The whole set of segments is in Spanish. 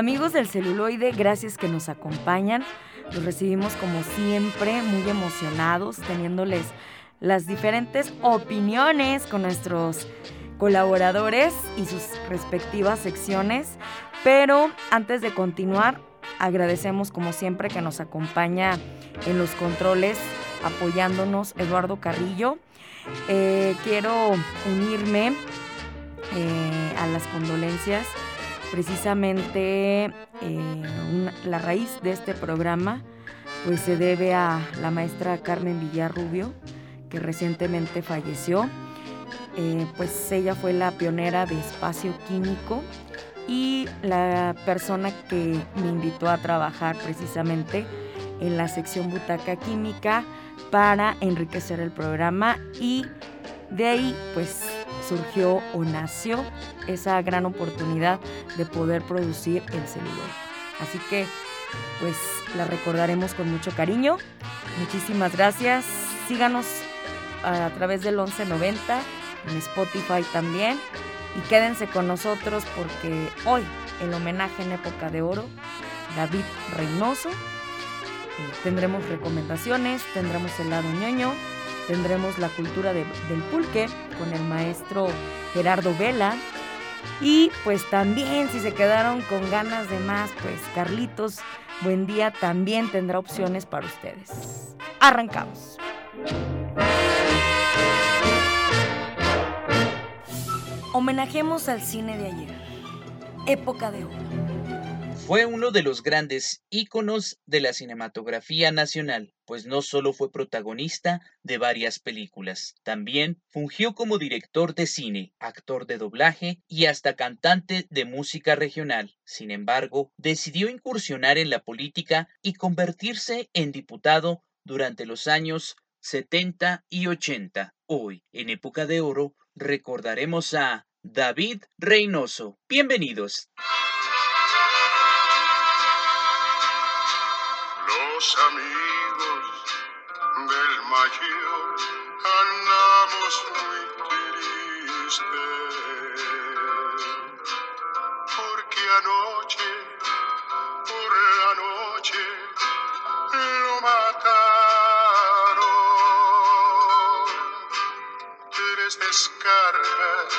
Amigos del celuloide, gracias que nos acompañan. Los recibimos como siempre, muy emocionados, teniéndoles las diferentes opiniones con nuestros colaboradores y sus respectivas secciones. Pero antes de continuar, agradecemos como siempre que nos acompaña en los controles apoyándonos Eduardo Carrillo. Eh, quiero unirme eh, a las condolencias Precisamente eh, la raíz de este programa pues se debe a la maestra Carmen Villarrubio, que recientemente falleció. Eh, pues ella fue la pionera de espacio químico y la persona que me invitó a trabajar precisamente en la sección Butaca Química para enriquecer el programa y de ahí pues surgió o nació esa gran oportunidad de poder producir el celular. Así que pues la recordaremos con mucho cariño. Muchísimas gracias. Síganos a través del 1190, en Spotify también. Y quédense con nosotros porque hoy, el homenaje en época de oro, David Reynoso. Eh, tendremos recomendaciones, tendremos el lado ñoño, tendremos la cultura del pulque con el maestro Gerardo Vela. Y pues también si se quedaron con ganas de más, pues Carlitos Buen Día también tendrá opciones para ustedes. Arrancamos. Homenajemos al cine de ayer, época de oro. Fue uno de los grandes íconos de la cinematografía nacional, pues no solo fue protagonista de varias películas, también fungió como director de cine, actor de doblaje y hasta cantante de música regional. Sin embargo, decidió incursionar en la política y convertirse en diputado durante los años 70 y 80. Hoy, en época de oro, recordaremos a David Reynoso. Bienvenidos. Los amigos del mayor andamos muy tristes. Porque anoche por la noche lo mataron. Tres descargas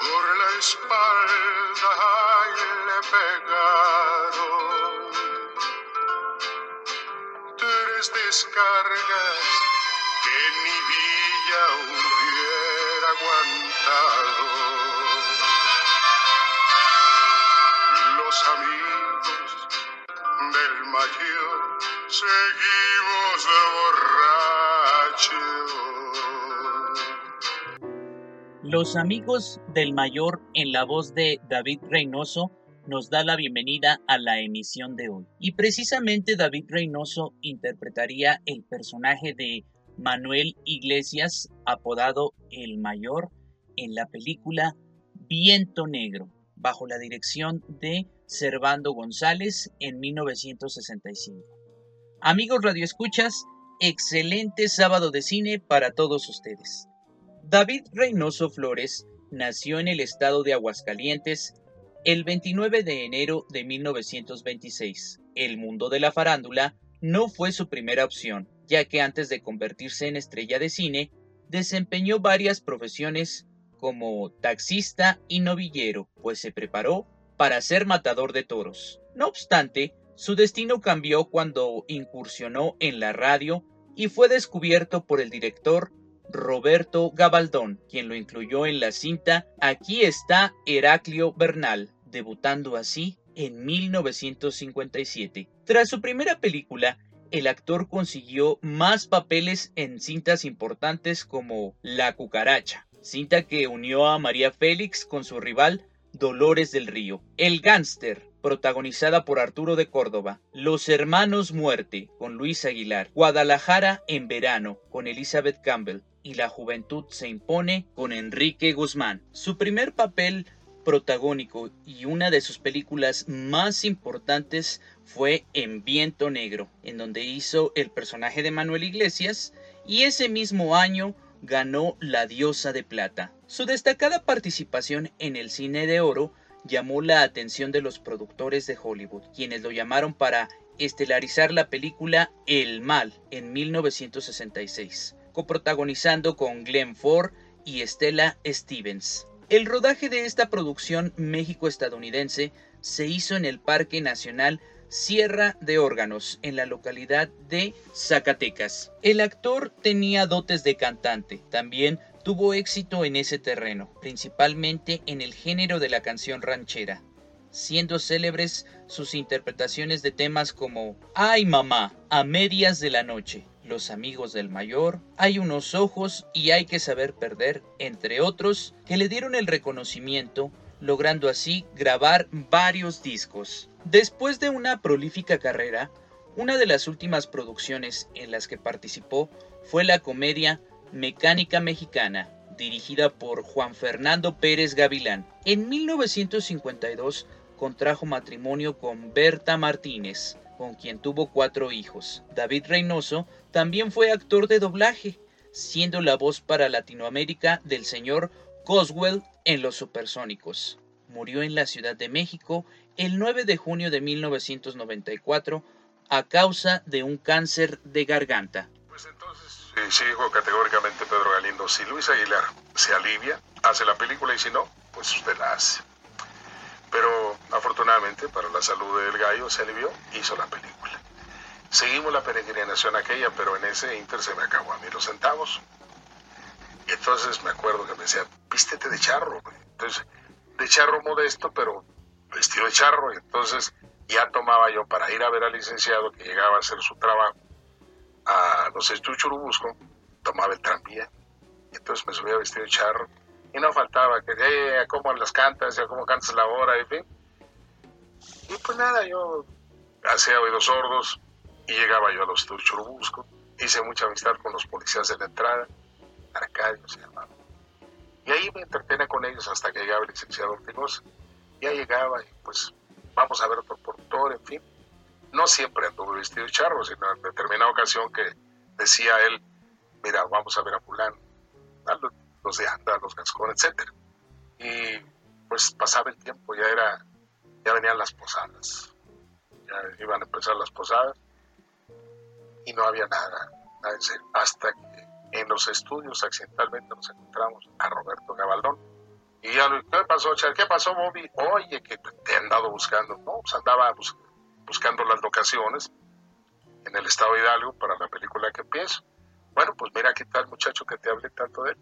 por la espalda y le pegaron descargas que mi villa hubiera aguantado. Los amigos del mayor seguimos borrachos. Los amigos del mayor en la voz de David Reynoso nos da la bienvenida a la emisión de hoy. Y precisamente David Reynoso interpretaría el personaje de Manuel Iglesias, apodado El Mayor, en la película Viento Negro, bajo la dirección de Servando González en 1965. Amigos radioescuchas, excelente sábado de cine para todos ustedes. David Reynoso Flores nació en el estado de Aguascalientes el 29 de enero de 1926, el mundo de la farándula no fue su primera opción, ya que antes de convertirse en estrella de cine, desempeñó varias profesiones como taxista y novillero, pues se preparó para ser matador de toros. No obstante, su destino cambió cuando incursionó en la radio y fue descubierto por el director Roberto Gabaldón, quien lo incluyó en la cinta Aquí está Heraclio Bernal, debutando así en 1957. Tras su primera película, el actor consiguió más papeles en cintas importantes como La cucaracha, cinta que unió a María Félix con su rival Dolores del Río, El gánster, protagonizada por Arturo de Córdoba, Los Hermanos Muerte, con Luis Aguilar, Guadalajara en verano, con Elizabeth Campbell, y La Juventud se impone, con Enrique Guzmán. Su primer papel protagónico y una de sus películas más importantes fue En Viento Negro, en donde hizo el personaje de Manuel Iglesias, y ese mismo año ganó La Diosa de Plata. Su destacada participación en el cine de oro llamó la atención de los productores de Hollywood, quienes lo llamaron para estelarizar la película El Mal en 1966, coprotagonizando con Glenn Ford y Stella Stevens. El rodaje de esta producción México-estadounidense se hizo en el Parque Nacional Sierra de Órganos, en la localidad de Zacatecas. El actor tenía dotes de cantante, también tuvo éxito en ese terreno, principalmente en el género de la canción ranchera, siendo célebres sus interpretaciones de temas como Ay mamá, a medias de la noche, los amigos del mayor, Hay unos ojos y hay que saber perder, entre otros, que le dieron el reconocimiento, logrando así grabar varios discos. Después de una prolífica carrera, una de las últimas producciones en las que participó fue la comedia Mecánica Mexicana, dirigida por Juan Fernando Pérez Gavilán. En 1952 contrajo matrimonio con Berta Martínez, con quien tuvo cuatro hijos. David Reynoso también fue actor de doblaje, siendo la voz para Latinoamérica del señor Coswell en Los Supersónicos. Murió en la Ciudad de México el 9 de junio de 1994 a causa de un cáncer de garganta. Pues entonces, sí, dijo categóricamente Pedro Galindo, si Luis Aguilar se alivia, hace la película y si no, pues usted la hace. Pero afortunadamente para la salud del gallo se alivió, hizo la película. Seguimos la peregrinación aquella, pero en ese inter se me acabó a mí los centavos. Y entonces me acuerdo que me decía, vístete de charro. Entonces, de charro modesto, pero vestido de charro. Y entonces ya tomaba yo para ir a ver al licenciado que llegaba a hacer su trabajo a los estudios Churubusco, tomaba el tranvía. Y entonces me subía vestido de charro y no faltaba que, eh, ¿cómo las cantas? ¿Cómo cantas la hora? Y, fin. y pues nada, yo hacía oídos sordos y llegaba yo a los Churubusco. Hice mucha amistad con los policías de la entrada, Arcadio se llamaba. Y ahí me entretenía con ellos hasta que llegaba el licenciado Ortigosa. Ya llegaba y pues vamos a ver otro productor, en fin. No siempre anduve vestido de charro, sino en determinada ocasión que decía él, mira, vamos a ver a fulano los de anda, los gascones, etc. Y pues pasaba el tiempo, ya era, ya venían las posadas, ya iban a empezar las posadas y no había nada, hasta que en los estudios accidentalmente nos encontramos a Roberto Gabaldón. Y ya, ¿qué pasó, Char? ¿Qué pasó, Bobby? Oye, que te han dado buscando. No, pues andaba buscando las locaciones en el estado de Hidalgo para la película que empiezo. Bueno, pues mira qué tal muchacho que te hablé tanto de él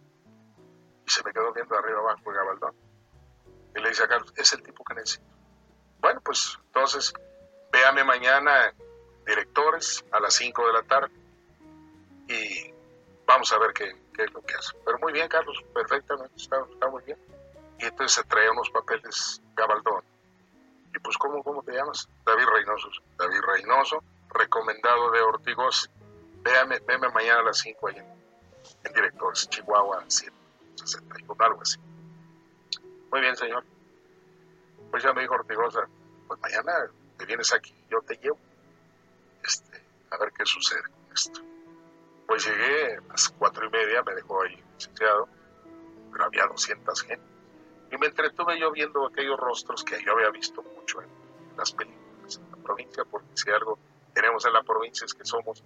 se me quedó viendo arriba abajo el gabaldón. Y le dice a Carlos, es el tipo que necesito. Bueno, pues entonces, véame mañana, directores, a las 5 de la tarde, y vamos a ver qué, es lo que hace. Pero muy bien, Carlos, perfectamente, está, muy bien. Y entonces se trae unos papeles Gabaldón. Y pues, ¿cómo, cómo te llamas? David Reynoso. David Reynoso, recomendado de Ortigos. Véame, véame mañana a las 5 ahí en, Directores, Chihuahua 7 algo así. Muy bien, señor. Pues ya me dijo Ortigosa, pues mañana te vienes aquí, yo te llevo. A ver qué sucede con esto. Pues llegué a las cuatro y media, me dejó ahí licenciado, pero había 200 gente. Y me entretuve yo viendo aquellos rostros que yo había visto mucho en las películas en la provincia, porque si algo tenemos en la provincia es que somos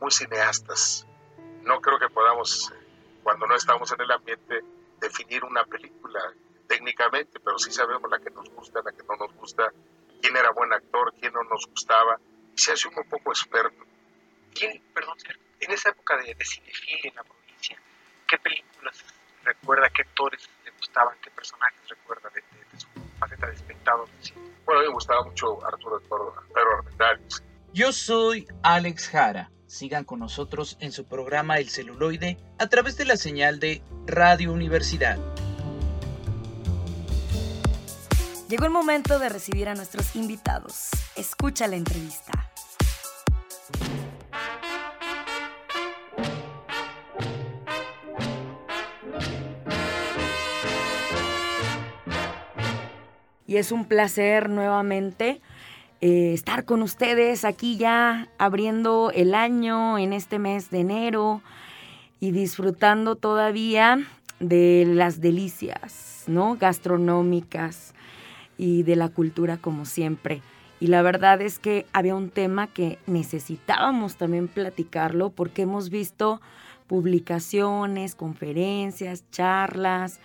muy cineastas. No creo que podamos cuando no estamos en el ambiente, definir una película técnicamente, pero sí sabemos la que nos gusta, la que no nos gusta, quién era buen actor, quién no nos gustaba, se hace un poco experto. ¿Quién, perdón, en esa época de, de en la provincia, qué películas recuerda, qué actores le gustaban, qué personajes recuerda de, su faceta de espectador? Bueno, a mí me gustaba mucho Arturo Pedro Armendáriz. Yo soy Alex Jara Sigan con nosotros en su programa El celuloide a través de la señal de Radio Universidad. Llegó el momento de recibir a nuestros invitados. Escucha la entrevista. Es un placer nuevamente eh, estar con ustedes aquí ya abriendo el año en este mes de enero y disfrutando todavía de las delicias, ¿no? Gastronómicas y de la cultura como siempre. Y la verdad es que había un tema que necesitábamos también platicarlo porque hemos visto publicaciones, conferencias, charlas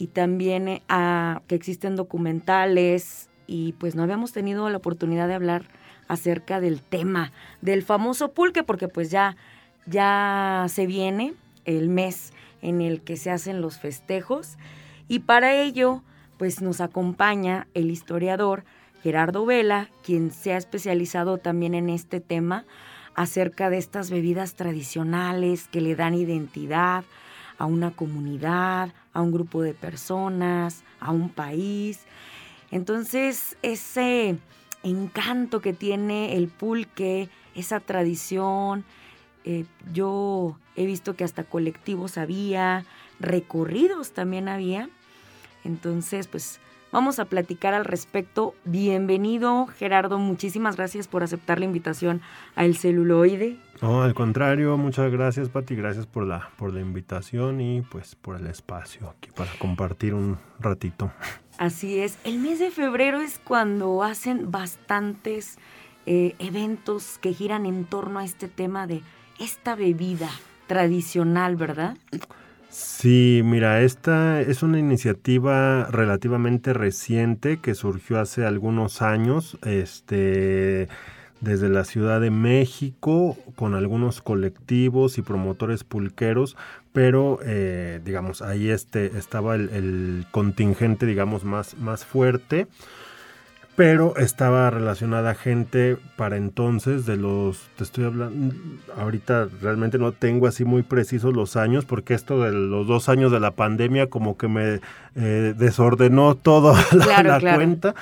y también eh, que existen documentales y pues no habíamos tenido la oportunidad de hablar acerca del tema del famoso pulque porque pues ya ya se viene el mes en el que se hacen los festejos. Y para ello pues nos acompaña el historiador Gerardo Vela, quien se ha especializado también en este tema acerca de estas bebidas tradicionales que le dan identidad a una comunidad, a un grupo de personas, a un país. Entonces, ese encanto que tiene el pulque, esa tradición, eh, yo he visto que hasta colectivos había, recorridos también había, entonces, pues vamos a platicar al respecto. Bienvenido, Gerardo. Muchísimas gracias por aceptar la invitación a El Celuloide. No, al contrario, muchas gracias, Pati. Gracias por la, por la invitación y pues por el espacio aquí para compartir un ratito. Así es. El mes de febrero es cuando hacen bastantes eh, eventos que giran en torno a este tema de esta bebida tradicional, ¿verdad? Sí, mira, esta es una iniciativa relativamente reciente que surgió hace algunos años, este, desde la Ciudad de México, con algunos colectivos y promotores pulqueros, pero eh, digamos, ahí este, estaba el, el contingente, digamos, más, más fuerte pero estaba relacionada a gente para entonces de los, te estoy hablando, ahorita realmente no tengo así muy precisos los años, porque esto de los dos años de la pandemia como que me eh, desordenó toda la, cuenta,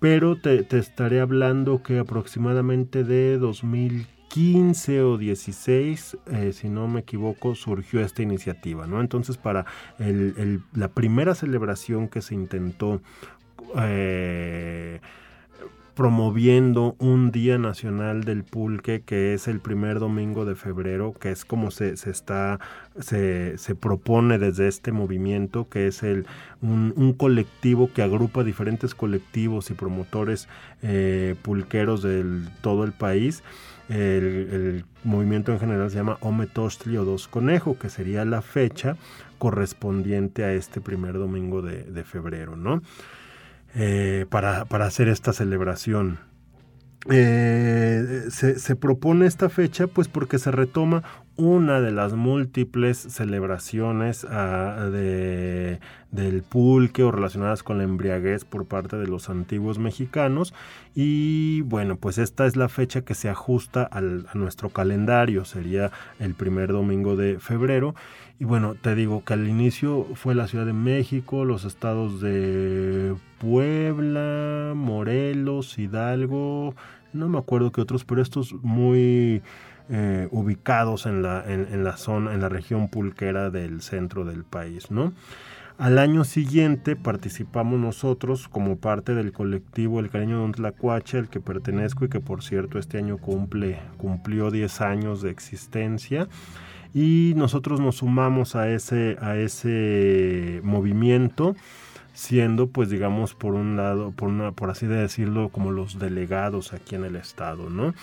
pero te, estaré hablando que aproximadamente de 2015 o 16, eh, si no me equivoco, surgió esta iniciativa, ¿no? Entonces, para la primera celebración que se intentó eh, promoviendo un Día Nacional del Pulque que es el primer domingo de febrero, que es como se, se está, se, se, propone desde este movimiento, que es el, un, colectivo que agrupa diferentes colectivos y promotores eh, pulqueros de todo el país. El, movimiento en general se llama Ometostli o Dos Conejo, que sería la fecha correspondiente a este primer domingo de, de febrero, ¿no? Eh, para, hacer esta celebración. Eh, se, propone esta fecha pues porque se retoma una de las múltiples celebraciones ah, de, del pulque o relacionadas con la embriaguez por parte de los antiguos mexicanos. Y bueno pues esta es la fecha que se ajusta a nuestro calendario. Sería el primer domingo de febrero y bueno, te digo que al inicio fue la Ciudad de México, los estados de Puebla, Morelos, Hidalgo, no me acuerdo qué otros, pero estos muy eh, ubicados en la, en, la zona, en la región pulquera del centro del país, ¿no? Al año siguiente participamos nosotros como parte del colectivo El Cariño de Tlacuache, al que pertenezco y que por cierto este año cumple, cumplió 10 años de existencia y nosotros nos sumamos a ese, a ese movimiento siendo pues digamos por un lado por una por así decirlo como los delegados aquí en el estado no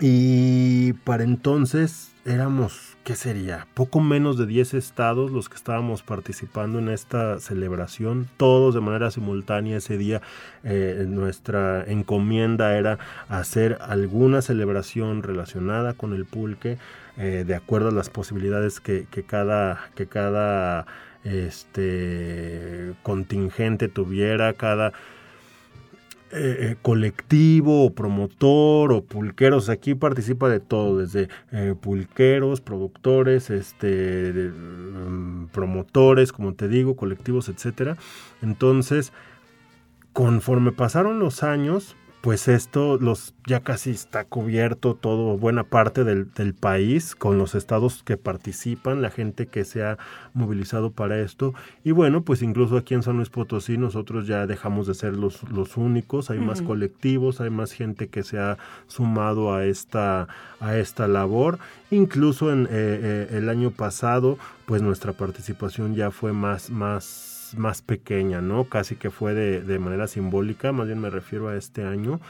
y para entonces éramos qué sería poco menos de 10 estados los que estábamos participando en esta celebración todos de manera simultánea ese día eh, nuestra encomienda era hacer alguna celebración relacionada con el pulque eh, de acuerdo a las posibilidades que, cada, que cada este, contingente tuviera, cada eh, eh, colectivo o promotor o pulqueros. Aquí participa de todo, desde pulqueros, productores, este, mm, promotores, como te digo, colectivos, etcétera. Entonces, conforme pasaron los años, pues esto los ya casi está cubierto todo, buena parte del, país, con los estados que participan, la gente que se ha movilizado para esto. Y bueno, pues incluso aquí en San Luis Potosí nosotros ya dejamos de ser los, los únicos, hay más colectivos, hay más gente que se ha sumado a esta, a esta labor. Incluso en eh, eh, el año pasado, pues nuestra participación ya fue más, más más pequeña, ¿no? Casi que fue de, manera simbólica, más bien me refiero a este año.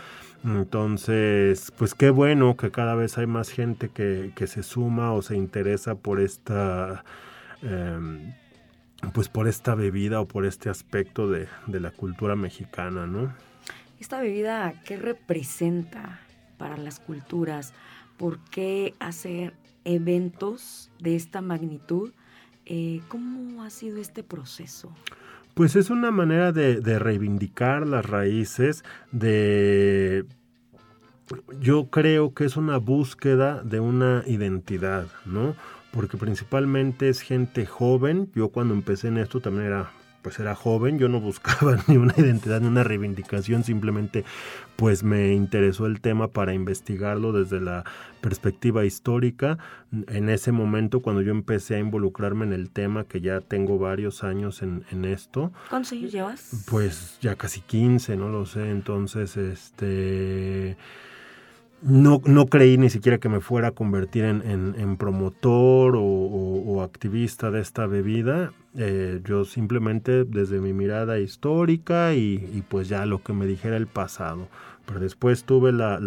Entonces, pues qué bueno que cada vez hay más gente que, se suma o se interesa por esta, em, pues por esta bebida o por este aspecto de, de la cultura mexicana, ¿no? Esta bebida, ¿qué representa para las culturas? ¿Por qué hacer eventos de esta magnitud? Eh, ¿Cómo ha sido este proceso? Pues es una manera de, reivindicar las raíces, de yo creo que es una búsqueda de una identidad, ¿no? Porque principalmente es gente joven. Yo cuando empecé en esto también era pues era joven, yo no buscaba ni una identidad ni una reivindicación, simplemente pues me interesó el tema para investigarlo desde la perspectiva histórica. En ese momento cuando yo empecé a involucrarme en el tema, que ya tengo varios años en, en esto. ¿Cuántos años llevas? Pues ya casi 15, no lo sé, entonces este no, no creí ni siquiera que me fuera a convertir en, promotor o, activista de esta bebida. Eh, yo simplemente desde mi mirada histórica y, pues ya lo que me dijera el pasado. Pero después tuve la,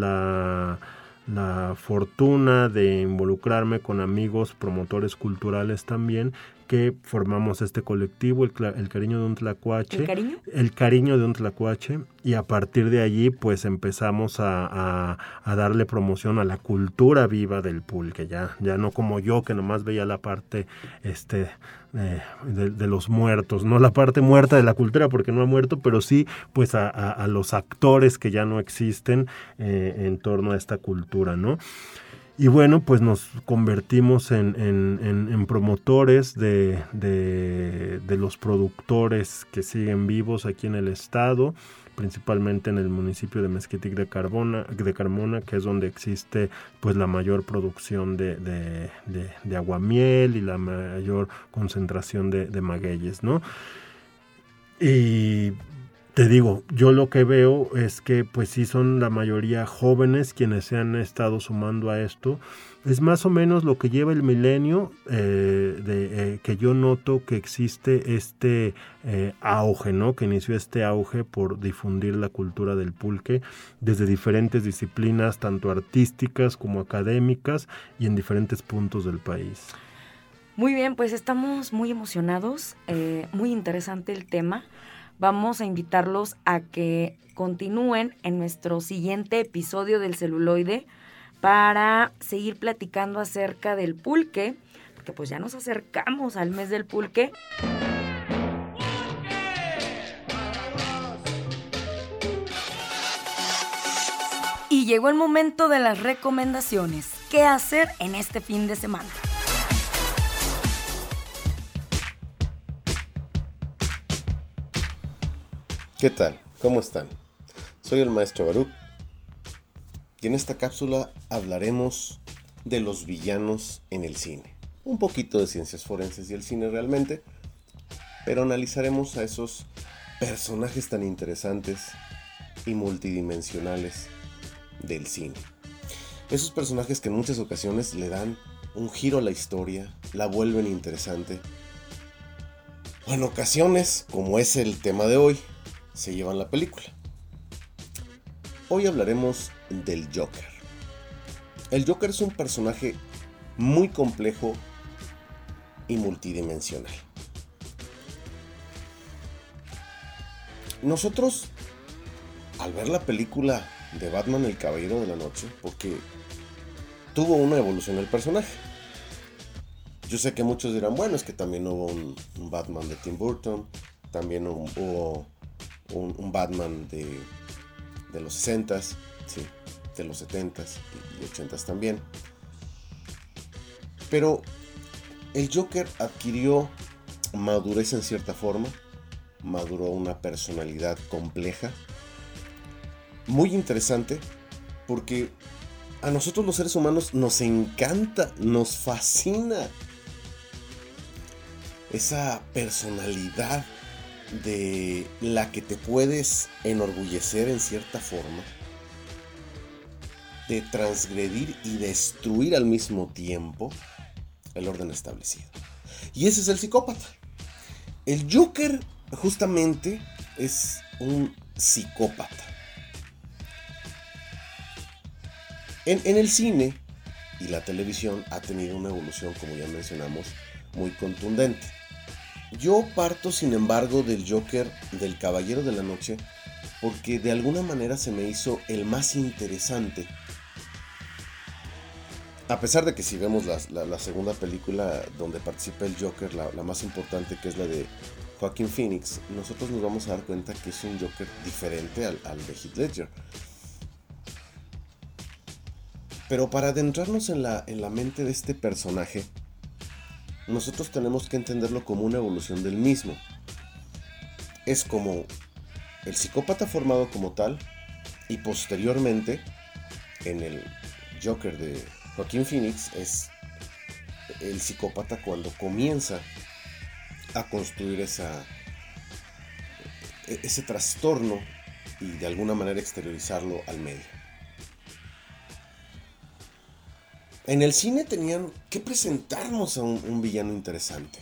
la fortuna de involucrarme con amigos promotores culturales también que formamos este colectivo, el, cariño de un tlacuache. ¿El cariño? El cariño de un tlacuache. Y a partir de allí, pues empezamos a, darle promoción a la cultura viva del pulque. Ya, ya no como yo, que nomás veía la parte este, eh, de, los muertos, no la parte muerta de la cultura, porque no ha muerto, pero sí, pues a, los actores que ya no existen eh, en torno a esta cultura, ¿no? Y bueno, pues nos convertimos en, promotores de, los productores que siguen vivos aquí en el estado, principalmente en el municipio de Mezquitic de, Carbona, de Carmona, que es donde existe pues la mayor producción de, de aguamiel y la mayor concentración de, magueyes, ¿no? Y te digo, yo lo que veo es que pues sí son la mayoría jóvenes quienes se han estado sumando a esto. Es más o menos lo que lleva el milenio, eh, de, eh, que yo noto que existe este eh, auge, ¿no? Que inició este auge por difundir la cultura del pulque desde diferentes disciplinas, tanto artísticas como académicas y en diferentes puntos del país. Muy bien, pues estamos muy emocionados, muy interesante el tema vamos a invitarlos a que continúen en nuestro siguiente episodio del celuloide para seguir platicando acerca del pulque, porque pues ya nos acercamos al mes del pulque. Y llegó el momento de las recomendaciones. ¿Qué hacer en este fin de semana? ¿Qué tal? ¿Cómo están? Soy el maestro Baruch y en esta cápsula hablaremos de los villanos en el cine. Un poquito de ciencias forenses y el cine realmente, pero analizaremos a esos personajes tan interesantes y multidimensionales del cine. Esos personajes que en muchas ocasiones le dan un giro a la historia, la vuelven interesante. O en ocasiones, como es el tema de hoy, se llevan la película. Hoy hablaremos del Joker. El Joker es un personaje muy complejo y multidimensional. Nosotros, al ver la película de Batman el Caballero de la Noche, porque tuvo una evolución el personaje. Yo sé que muchos dirán, bueno, es que también hubo un, Batman de Tim Burton, también hubo un, Batman de, de, los 60s, sí, de los 70s y 80s también. Pero el Joker adquirió madurez en cierta forma, maduró una personalidad compleja, muy interesante, porque a nosotros los seres humanos nos encanta, nos fascina esa personalidad de la que te puedes enorgullecer en cierta forma, de transgredir y destruir al mismo tiempo el orden establecido. Y ese es el psicópata. El Joker justamente es un psicópata. En, en, el cine y la televisión ha tenido una evolución, como ya mencionamos, muy contundente. Yo parto, sin embargo, del Joker del Caballero de la Noche porque de alguna manera se me hizo el más interesante. A pesar de que si vemos la, segunda película donde participa el Joker, la, más importante que es la de Joaquin Phoenix, nosotros nos vamos a dar cuenta que es un Joker diferente al, de Heath Ledger. Pero para adentrarnos en la, en la mente de este personaje, nosotros tenemos que entenderlo como una evolución del mismo. Es como el psicópata formado como tal y posteriormente en el Joker de Joaquín Phoenix es el psicópata cuando comienza a construir e-, ese trastorno y de alguna manera exteriorizarlo al medio. En el cine tenían que presentarnos a un, villano interesante.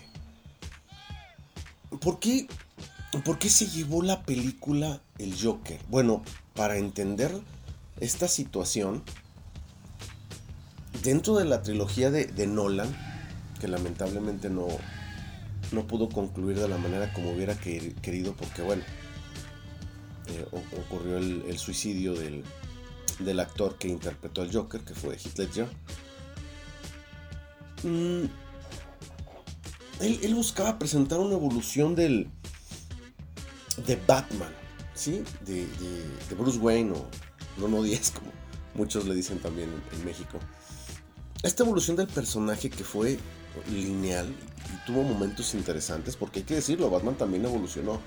¿Por qué, ¿Por qué se llevó la película El Joker? Bueno, para entender esta situación, dentro de la trilogía de, Nolan, que lamentablemente no, no pudo concluir de la manera como hubiera querido, porque bueno, eh, ocurrió el, suicidio del, del, actor que interpretó al Joker, que fue Heath Ledger. Mm, él, buscaba presentar una evolución del. de Batman, ¿sí? De, Bruce Wayne o no no 10, como muchos le dicen también en, México. Esta evolución del personaje que fue lineal y tuvo momentos interesantes, porque hay que decirlo, Batman también evolucionó.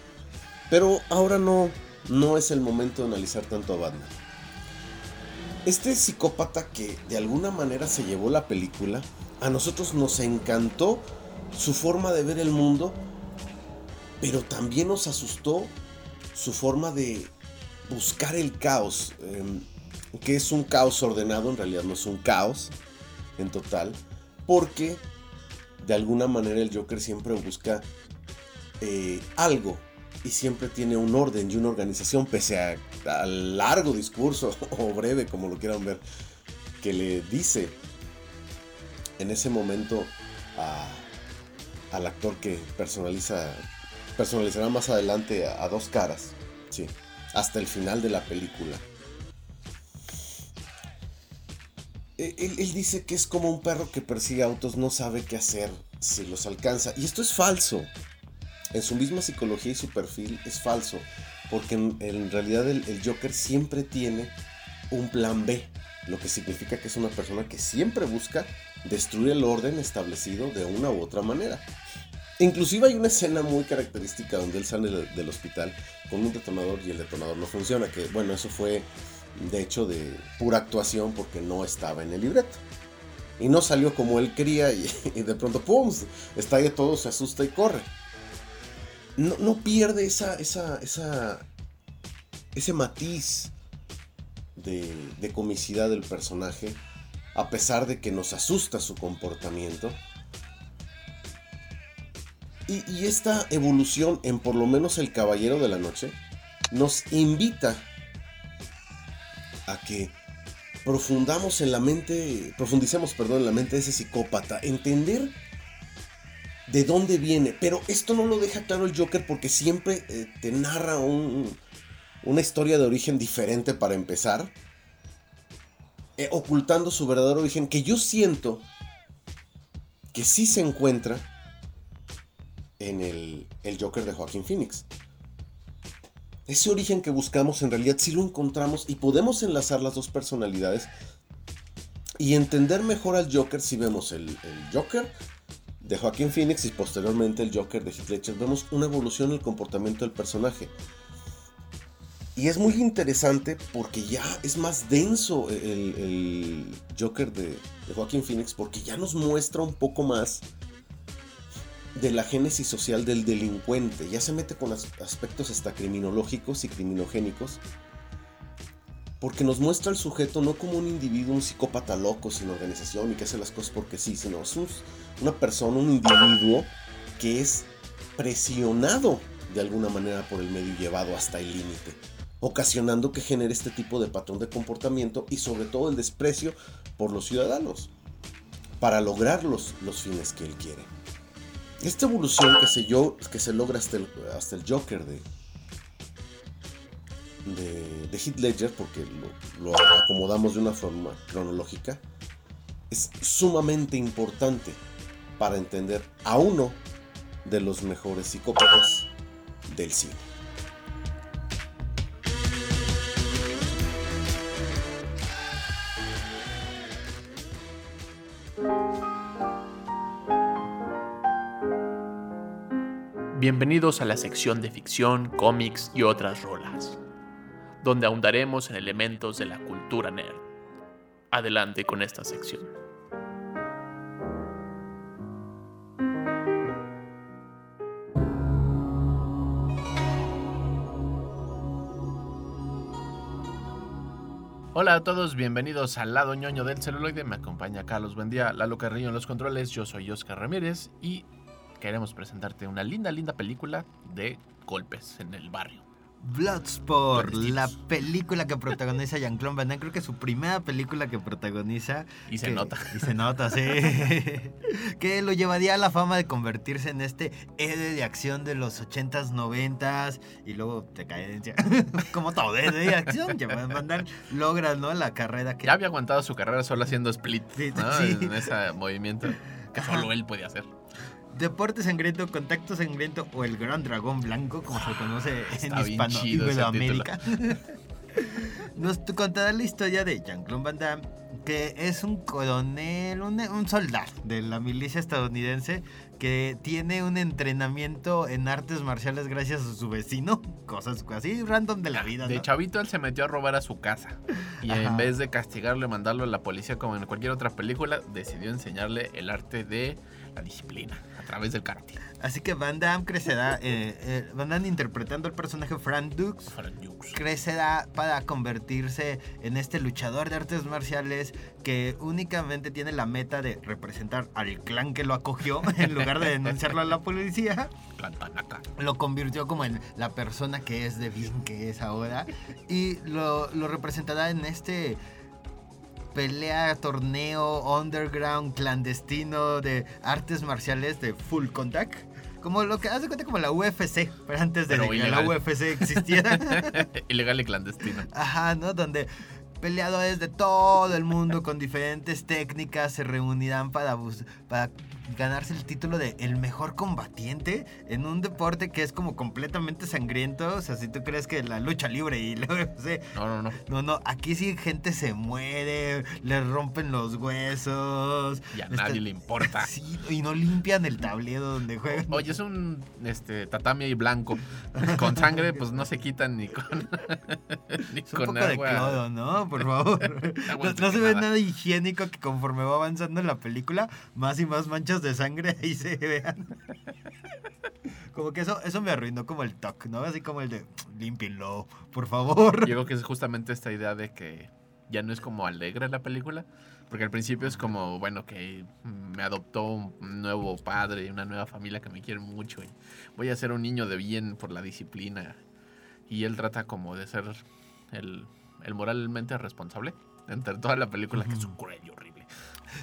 Pero ahora no, no es el momento de analizar tanto a Batman. Este psicópata que de alguna manera se llevó la película a nosotros nos encantó su forma de ver el mundo, pero también nos asustó su forma de buscar el caos, em, que es un caos ordenado, en realidad no es un caos en total, porque de alguna manera el Joker siempre busca eh, algo y siempre tiene un orden y una organización, pese al largo discurso o breve, como lo quieran ver, que le dice en ese momento al actor que personaliza personalizará más adelante a, dos caras, sí, hasta el final de la película. E, él, él, dice que es como un perro que persigue autos, no sabe qué hacer si los alcanza. Y esto es falso. En su misma psicología y su perfil es falso. Porque en, realidad el, Joker siempre tiene un plan B. Lo que significa que es una persona que siempre busca destruye el orden establecido de una u otra manera. Inclusive hay una escena muy característica donde él sale del hospital con un detonador y el detonador no funciona, que bueno, eso fue de hecho de pura actuación porque no estaba en el libreto. Y no salió como él quería y, de pronto ¡pum! estalla todo, se asusta y corre. No, pierde esa, esa, ese matiz de comicidad del personaje a pesar de que nos asusta su comportamiento. Y, esta evolución en por lo menos el Caballero de la Noche nos invita a que profundamos en la mente, profundicemos, perdón, en la mente de ese psicópata, entender de dónde viene. Pero esto no lo deja claro el Joker porque siempre eh, te narra una historia de origen diferente para empezar. Eh, ocultando su verdadero origen, que yo siento que sí se encuentra en el, el Joker de Joaquín Phoenix. Ese origen que buscamos en realidad sí lo encontramos y podemos enlazar las dos personalidades y entender mejor al Joker si vemos el, el Joker de Joaquín Phoenix y posteriormente el Joker de Heath Ledger, vemos una evolución en el comportamiento del personaje. Y es muy interesante porque ya es más denso el, Joker de, de, Joaquín Phoenix porque ya nos muestra un poco más de la génesis social del delincuente. Ya se mete con aspectos hasta criminológicos y criminogénicos. Porque nos muestra al sujeto no como un individuo, un psicópata loco sin organización y que hace las cosas porque sí, sino es una persona, un individuo que es presionado de alguna manera por el medio llevado hasta el límite ocasionando que genere este tipo de patrón de comportamiento y sobre todo el desprecio por los ciudadanos para lograr los, fines que él quiere. Esta evolución que se, yo, que se logra hasta el, hasta el Joker de, de, de Ledger, porque lo, lo acomodamos de una forma cronológica, es sumamente importante para entender a uno de los mejores psicópatas del cine. Bienvenidos a la sección de ficción, cómics y otras rolas, donde ahondaremos en elementos de la cultura nerd. Adelante con esta sección. Hola a todos, bienvenidos al lado ñoño del celuloide. Me acompaña Carlos Buendía, Lalo Carrillo en los controles. Yo soy Oscar Ramírez y queremos presentarte una linda, linda película de golpes en el barrio. Bloodsport, la película que protagoniza Jean-Claude Van Damme, creo que es su primera película que protagoniza. Y se nota. Y se nota, sí. que lo llevaría a la fama de convertirse en este héroe de acción de los 80s, 90s y luego decadencia. Como todo héroe de acción, Van Damme logra, ¿no? La carrera que... Ya había aguantado su carrera solo haciendo split, ¿no? En ese movimiento que solo él podía hacer. Deporte Sangriento, Contacto Sangriento o El Gran Dragón Blanco, como se conoce en Hispano Iberoamérica. Nos contará la historia de Jean-Claude Van Damme, que es un coronel, un, un, soldado de la milicia estadounidense que tiene un entrenamiento en artes marciales gracias a su vecino. Cosas así random de la vida. De chavito él se metió a robar a su casa. Y en vez de castigarlo y mandarlo a la policía como en cualquier otra película, decidió enseñarle el arte de la disciplina través del karate. Así que Van Damme crecerá, eh, eh, Van Damme interpretando el personaje Frank Dux, crecerá para convertirse en este luchador de artes marciales que únicamente tiene la meta de representar al clan que lo acogió en lugar de denunciarlo a la policía. Lo convirtió como en la persona que es de bien que es ahora y lo, lo representará en este pelea, torneo, underground, clandestino de artes marciales de full contact. Como lo que hace cuenta como la UFC, pero antes de que la UFC existiera. ilegal y clandestino. Ajá, ¿no? Donde peleadores de todo el mundo con diferentes técnicas se reunirán para, para ganarse el título de el mejor combatiente en un deporte que es como completamente sangriento. O sea, si tú crees que la lucha libre y luego, no, no, no. No, no, aquí sí gente se muere, le rompen los huesos. Y a nadie le importa. Sí, y no limpian el tablero donde juegan. Oye, es un este, tatami ahí blanco. Con sangre, pues no se quitan ni con. ni es un poco de clodo, ¿no? Por favor. no se ve nada higiénico que conforme va avanzando en la película, más y más manchas de sangre ahí se vean. Como que eso, eso me arruinó como el toque, ¿no? Así como el de límpienlo, por favor. Yo creo que es justamente esta idea de que ya no es como alegre la película. Porque al principio es como, bueno, que me adoptó un nuevo padre, una nueva familia que me quiere mucho y voy a ser un niño de bien por la disciplina. Y él trata como de ser el, el moralmente responsable entre toda la película, que es un cruel y horrible.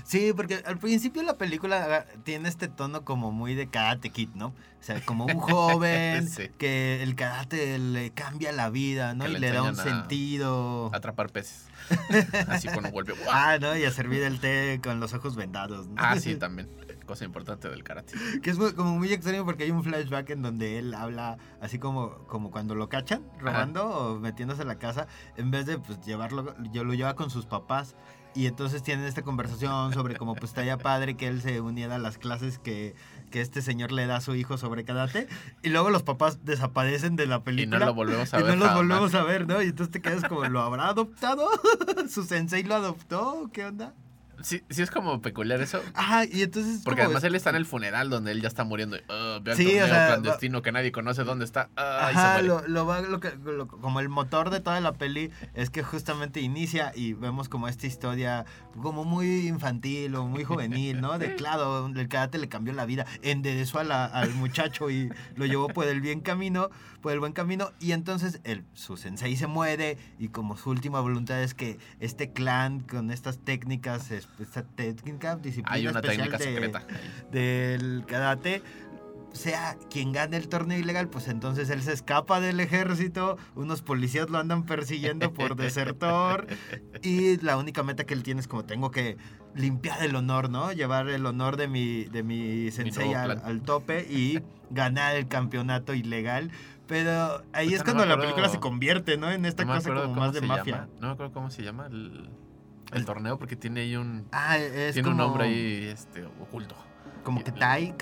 Sí, porque al principio la película tiene este tono como muy de karate kid, ¿no? O sea, como un joven que el karate le cambia la vida, ¿no? y le, da un sentido. Atrapar peces. Así cuando vuelve. Ah, ¿no? Y a servir el té con los ojos vendados. ¿no? Ah, sí, también. Cosa importante del karate. Que es como muy extraño porque hay un flashback en donde él habla así como, como cuando lo cachan robando o metiéndose en la casa. En vez de pues, llevarlo, yo lo lleva con sus papás y entonces tienen esta conversación sobre cómo pues estaría padre que él se uniera a las clases que, que este señor le da a su hijo sobre karate. Y luego los papás desaparecen de la película. Y no lo volvemos a y ver. no los jamás. volvemos a ver, ¿no? Y entonces te quedas como, ¿lo habrá adoptado? ¿Su sensei lo adoptó? ¿Qué onda? Sí, sí es como peculiar eso. Ajá, y entonces... Porque como- además él está en el funeral donde él ya está muriendo. y, "Ah, ve Sí, o sea, clandestino que nadie conoce dónde está. Ah, y se Ajá, muere. lo, lo va- lo que- lo- como el motor de toda la peli es que justamente inicia y vemos como esta historia como muy infantil o muy juvenil, ¿no? De claro, el karate le cambió la vida, enderezó a la- al muchacho y lo llevó por el bien camino, por el buen camino y entonces el, su sensei se muere y como su última voluntad es que este clan con estas técnicas, es- esta técnica, disciplina Hay una especial técnica de- secreta. del karate sea quien gane el torneo ilegal, pues entonces él se escapa del ejército, unos policías lo andan persiguiendo por desertor y la única meta que él tiene es como tengo que limpiar el honor, ¿no? Llevar el honor de mi, de mi sensei al tope y ganar el campeonato ilegal. Pero ahí es cuando la película se convierte, ¿no? En esta No cosa como más de mafia. llama. No me acuerdo cómo se llama el, el torneo porque tiene ahí un... Ah, es tiene como, un nombre ahí este, oculto. como que Tai,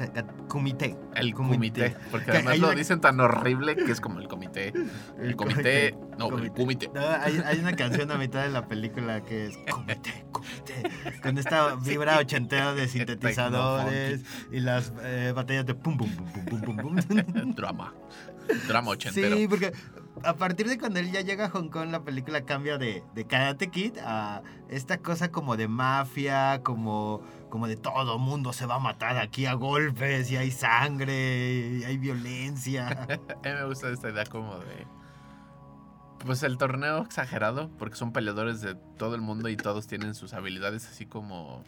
Kumite. El Kumite. comité. Porque Que además lo una- dicen tan horrible que es como el comité. El comité. No, el Comité. comité. No, hay, hay una canción a mitad de la película que es Comité, Comité, con esta vibra ochentera de sintetizadores y las eh, batallas de pum, pum, pum, pum, pum, pum, pum. Drama. Drama ochentero. Sí, porque a partir de cuando él ya llega a Hong Kong, la película cambia de, de Karate Kid a esta cosa como de mafia, como, como de todo mundo se va a matar aquí a golpes y hay sangre y hay violencia. A mí me gusta esta idea como de. Pues el torneo exagerado, porque son peleadores de todo el mundo y todos tienen sus habilidades así como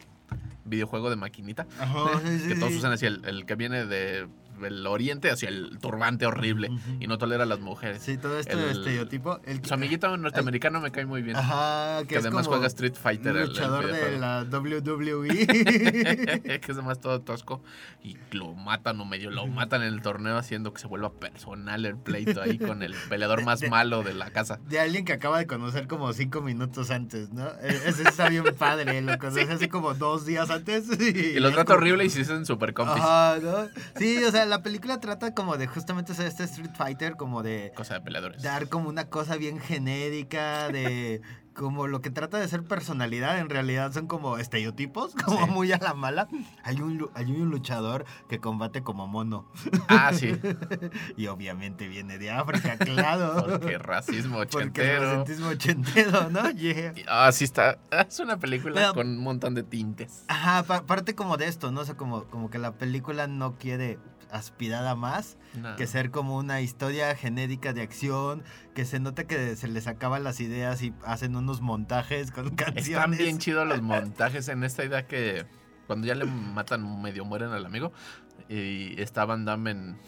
videojuego de maquinita. Ajá, sí, sí, que todos usan así el, el que viene de el oriente hacia el turbante horrible y no tolera a las mujeres. Sí, todo esto El- estereotipo. El, Su amiguito norteamericano me cae muy bien. Ajá, que, que es además como juega Street Fighter. un el- el luchador de la WWE. que es además todo tosco y lo matan o medio lo matan en el torneo haciendo que se vuelva personal el pleito ahí con el peleador más De- malo de la casa. de alguien que acaba de conocer como cinco minutos antes, ¿no? Eh, Ese está bien padre, lo conoce hace como dos días antes. Y, Y los es trata horrible y se hacen super compis. Ajá, ¿no? Sí, o sea, la película trata como de justamente ser este Street Fighter, como de Cosa de peleadores. dar como una cosa bien genérica, de como lo que trata de ser personalidad, en realidad son como estereotipos, como Sí. muy a la mala. Hay un, hay un luchador que combate como mono. Ah, sí. Y obviamente viene de África, claro. Porque racismo Porque ochentero. racismo ochentero, ¿no? Yeah. Ah, sí está. Es una película Pero- con un montón de tintes. Ajá, pa- parte como de esto, ¿no? O sea, como, como que la película no quiere aspirar a más No. que ser como una historia genérica de acción, que se nota que se les acaban las ideas y hacen unos montajes con canciones. Están bien chidos los montajes en esta idea que cuando ya le matan, medio mueren al amigo, y está Van Damme en,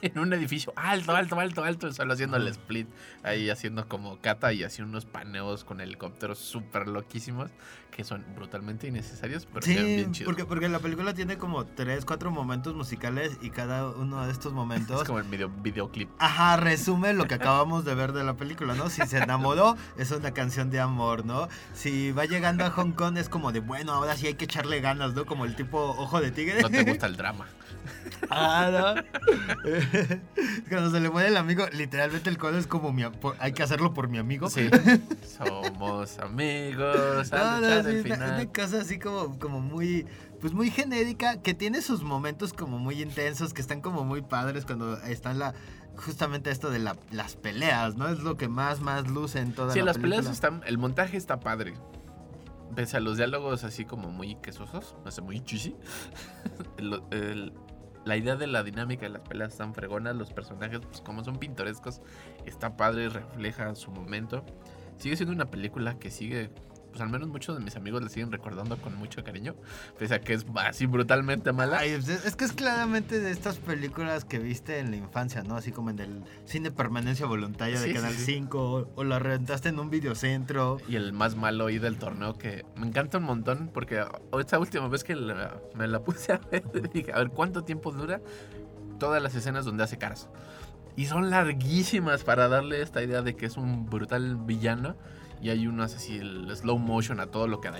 en un edificio alto, alto, alto, alto, solo haciendo el split, ahí haciendo como cata y así unos paneos con helicópteros súper loquísimos que son brutalmente innecesarios, pero Sí, bien chidos. porque, porque la película tiene como tres, cuatro momentos musicales y cada uno de estos momentos Es como el video, videoclip. Ajá, resume lo que acabamos de ver de la película, ¿no? Si se enamoró, es una canción de amor, ¿no? Si va llegando a Hong Kong, es como de, bueno, ahora sí hay que echarle ganas, ¿no? Como el tipo ojo de tigre. No te gusta el drama. Ah, ¿no? Cuando se le muere el amigo, literalmente el coro es como, mi, hay que hacerlo por mi amigo. Sí. Somos amigos. No, no, sí, el una, final. una cosa así como, como muy, pues muy genérica, que tiene sus momentos como muy intensos, que están como muy padres cuando están la, justamente esto de la- las peleas, ¿no? Es lo que más, más luce en toda Sí, la las película. peleas están. El montaje está padre. Pese a los diálogos así como muy quesosos, no sé, muy el- la idea de la dinámica de las peleas están fregonas. Los personajes, pues como son pintorescos, está padre, refleja su momento. Sigue siendo una película que sigue. Pues al menos muchos de mis amigos la siguen recordando con mucho cariño. Pese a que es así brutalmente mala. Ay, es, es que es claramente de estas películas que viste en la infancia, ¿no? Así como en el cine permanencia voluntaria Sí, de sí, Canal sí. 5 o, o la rentaste en un videocentro. Y el más malo ahí del torneo que me encanta un montón porque esta última vez que la- me la puse a ver, dije, a ver cuánto tiempo dura todas las escenas donde hace caras. Y son larguísimas para darle esta idea de que es un brutal villano y hay unas así, el slow motion a todo lo que da.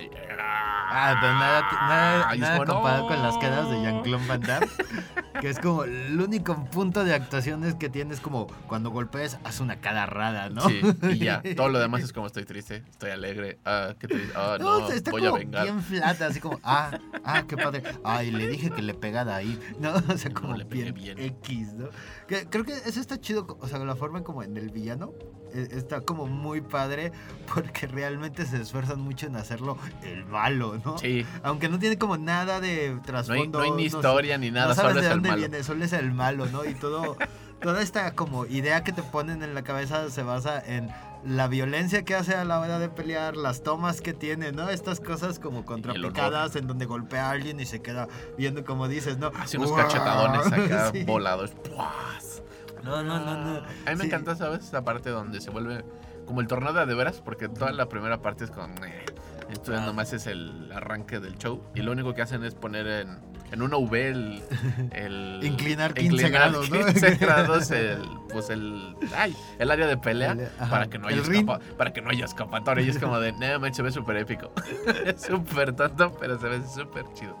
Ah, pero nada, nada, es nada como, comparado no. con las quedas de Jean-Claude Van Damme. que es como el único punto de actuación es que tienes como cuando golpeas, haz una cara rara, ¿no? Sí, y ya. Todo lo demás es como estoy triste, estoy alegre. Ah, qué triste. Ah, No, no, está voy a como vengar. bien flata, así como, ah, ah, qué padre. Ay, le dije que le pegara ahí. No, o sea, No, como le pegué bien, bien. X, ¿no? Que, creo que eso está chido, o sea, la forma como en el villano está como muy padre porque realmente se esfuerzan mucho en hacerlo el malo, ¿no? Sí, Aunque no tiene como nada de no hay, trasfondo. no hay ni historia ni nada, no sabes solo de dónde malo. viene, solo es el malo, ¿no? Y todo, toda esta como idea que te ponen en la cabeza se basa en la violencia que hace a la hora de pelear, las tomas que tiene, ¿no? Estas cosas como contrapicadas en donde golpea a alguien y se queda viendo como dices, ¿no? Hace unos ¡Guau! cachetadones acá Sí. volados. ¡Puas! No, no, no, no. A mí me Sí. encanta, ¿sabes? Esa parte donde se vuelve como el tornado de veras, porque toda la primera parte es con... eh, esto Ah. nomás es el arranque del show. Y lo único que hacen es poner en, en una V el... el Inclinar 15 grados, ¿no? 15 grados el, pues el, ay, el área de pelea El- para, que no haya escapa- para que no haya escapatoria. Y es como de, no, man, se ve súper épico. es súper tonto, pero se ve súper chido.